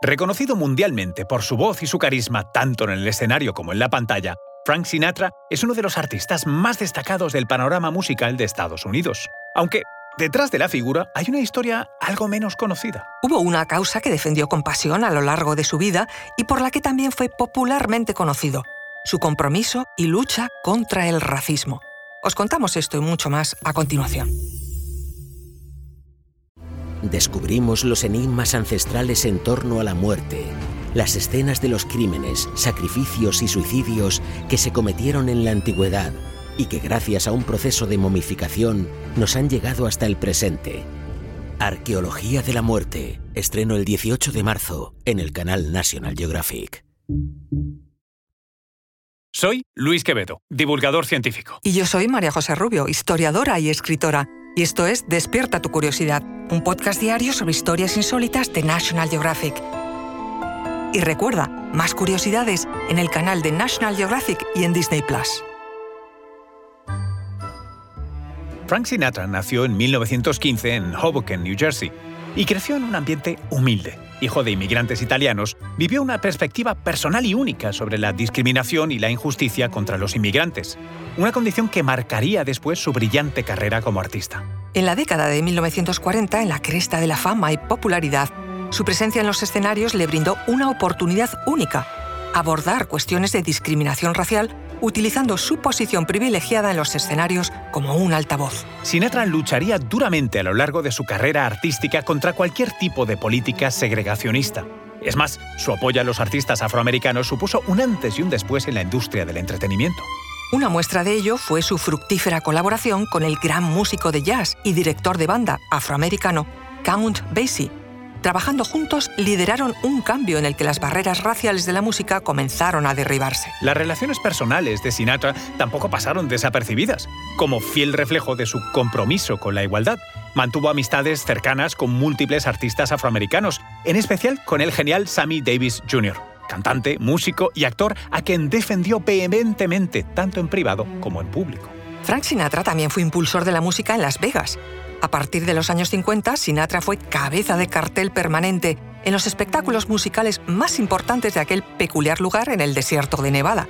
Reconocido mundialmente por su voz y su carisma tanto en el escenario como en la pantalla, Frank Sinatra es uno de los artistas más destacados del panorama musical de Estados Unidos. Aunque detrás de la figura hay una historia algo menos conocida. Hubo una causa que defendió con pasión a lo largo de su vida y por la que también fue popularmente conocido, su compromiso y lucha contra el racismo. Os contamos esto y mucho más a continuación. Descubrimos los enigmas ancestrales en torno a la muerte, las escenas de los crímenes, sacrificios y suicidios que se cometieron en la antigüedad y que gracias a un proceso de momificación nos han llegado hasta el presente. Arqueología de la muerte, estreno el 18 de marzo en el canal National Geographic. Soy Luis Quevedo, divulgador científico. Y yo soy María José Rubio, historiadora y escritora. Y esto es Despierta tu curiosidad, un podcast diario sobre historias insólitas de National Geographic. Y recuerda, más curiosidades en el canal de National Geographic y en Disney Plus. Frank Sinatra nació en 1915 en Hoboken, New Jersey, y creció en un ambiente humilde. Hijo de inmigrantes italianos, vivió una perspectiva personal y única sobre la discriminación y la injusticia contra los inmigrantes, una condición que marcaría después su brillante carrera como artista. En la década de 1940, en la cresta de la fama y popularidad, su presencia en los escenarios le brindó una oportunidad única, abordar cuestiones de discriminación racial utilizando su posición privilegiada en los escenarios como un altavoz. Sinatra lucharía duramente a lo largo de su carrera artística contra cualquier tipo de política segregacionista. Es más, su apoyo a los artistas afroamericanos supuso un antes y un después en la industria del entretenimiento. Una muestra de ello fue su fructífera colaboración con el gran músico de jazz y director de banda afroamericano Count Basie, Trabajando juntos, lideraron un cambio en el que las barreras raciales de la música comenzaron a derribarse. Las relaciones personales de Sinatra tampoco pasaron desapercibidas. Como fiel reflejo de su compromiso con la igualdad, mantuvo amistades cercanas con múltiples artistas afroamericanos, en especial con el genial Sammy Davis Jr., cantante, músico y actor a quien defendió vehementemente tanto en privado como en público. Frank Sinatra también fue impulsor de la música en Las Vegas, a partir de los años 50, Sinatra fue cabeza de cartel permanente en los espectáculos musicales más importantes de aquel peculiar lugar en el desierto de Nevada.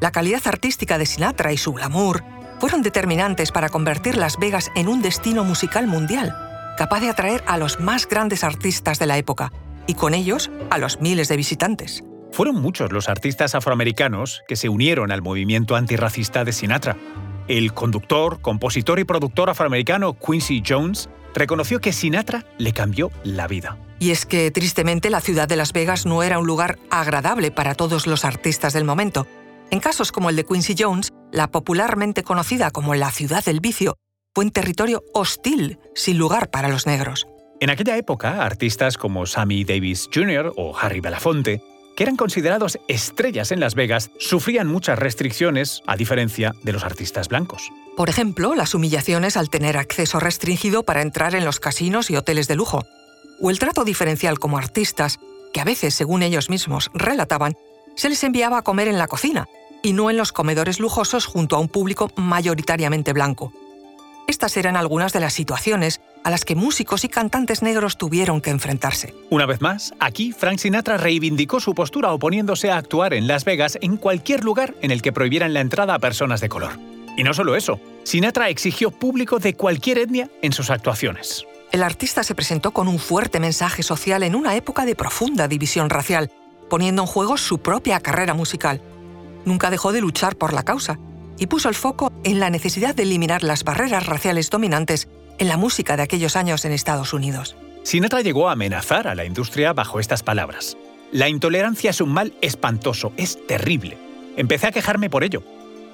La calidad artística de Sinatra y su glamour fueron determinantes para convertir Las Vegas en un destino musical mundial, capaz de atraer a los más grandes artistas de la época, y con ellos a los miles de visitantes. Fueron muchos los artistas afroamericanos que se unieron al movimiento antirracista de Sinatra. El conductor, compositor y productor afroamericano Quincy Jones reconoció que Sinatra le cambió la vida. Y es que, tristemente, la ciudad de Las Vegas no era un lugar agradable para todos los artistas del momento. En casos como el de Quincy Jones, la popularmente conocida como la ciudad del vicio, fue un territorio hostil, sin lugar para los negros. En aquella época, artistas como Sammy Davis Jr. o Harry Belafonte que eran considerados estrellas en Las Vegas, sufrían muchas restricciones, a diferencia de los artistas blancos. Por ejemplo, las humillaciones al tener acceso restringido para entrar en los casinos y hoteles de lujo, o el trato diferencial como artistas, que a veces, según ellos mismos relataban, se les enviaba a comer en la cocina y no en los comedores lujosos junto a un público mayoritariamente blanco. Estas eran algunas de las situaciones a las que músicos y cantantes negros tuvieron que enfrentarse. Una vez más, aquí Frank Sinatra reivindicó su postura oponiéndose a actuar en Las Vegas en cualquier lugar en el que prohibieran la entrada a personas de color. Y no solo eso, Sinatra exigió público de cualquier etnia en sus actuaciones. El artista se presentó con un fuerte mensaje social en una época de profunda división racial, poniendo en juego su propia carrera musical. Nunca dejó de luchar por la causa y puso el foco en la necesidad de eliminar las barreras raciales dominantes en la música de aquellos años en Estados Unidos. Sinatra llegó a amenazar a la industria bajo estas palabras. La intolerancia es un mal espantoso, es terrible. Empecé a quejarme por ello.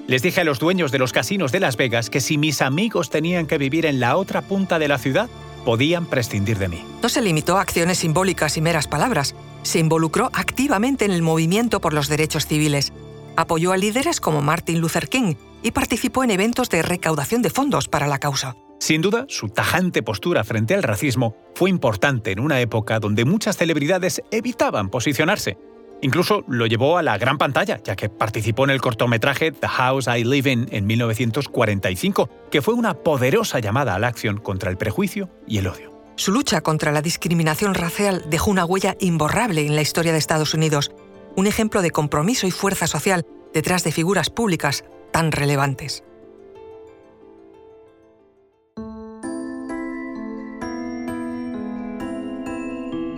Les dije a los dueños de los casinos de Las Vegas que si mis amigos tenían que vivir en la otra punta de la ciudad, podían prescindir de mí. No se limitó a acciones simbólicas y meras palabras. Se involucró activamente en el movimiento por los derechos civiles. Apoyó a líderes como Martin Luther King y participó en eventos de recaudación de fondos para la causa. Sin duda, su tajante postura frente al racismo fue importante en una época donde muchas celebridades evitaban posicionarse. Incluso lo llevó a la gran pantalla, ya que participó en el cortometraje The House I Live In en 1945, que fue una poderosa llamada a la acción contra el prejuicio y el odio. Su lucha contra la discriminación racial dejó una huella imborrable en la historia de Estados Unidos, un ejemplo de compromiso y fuerza social detrás de figuras públicas tan relevantes.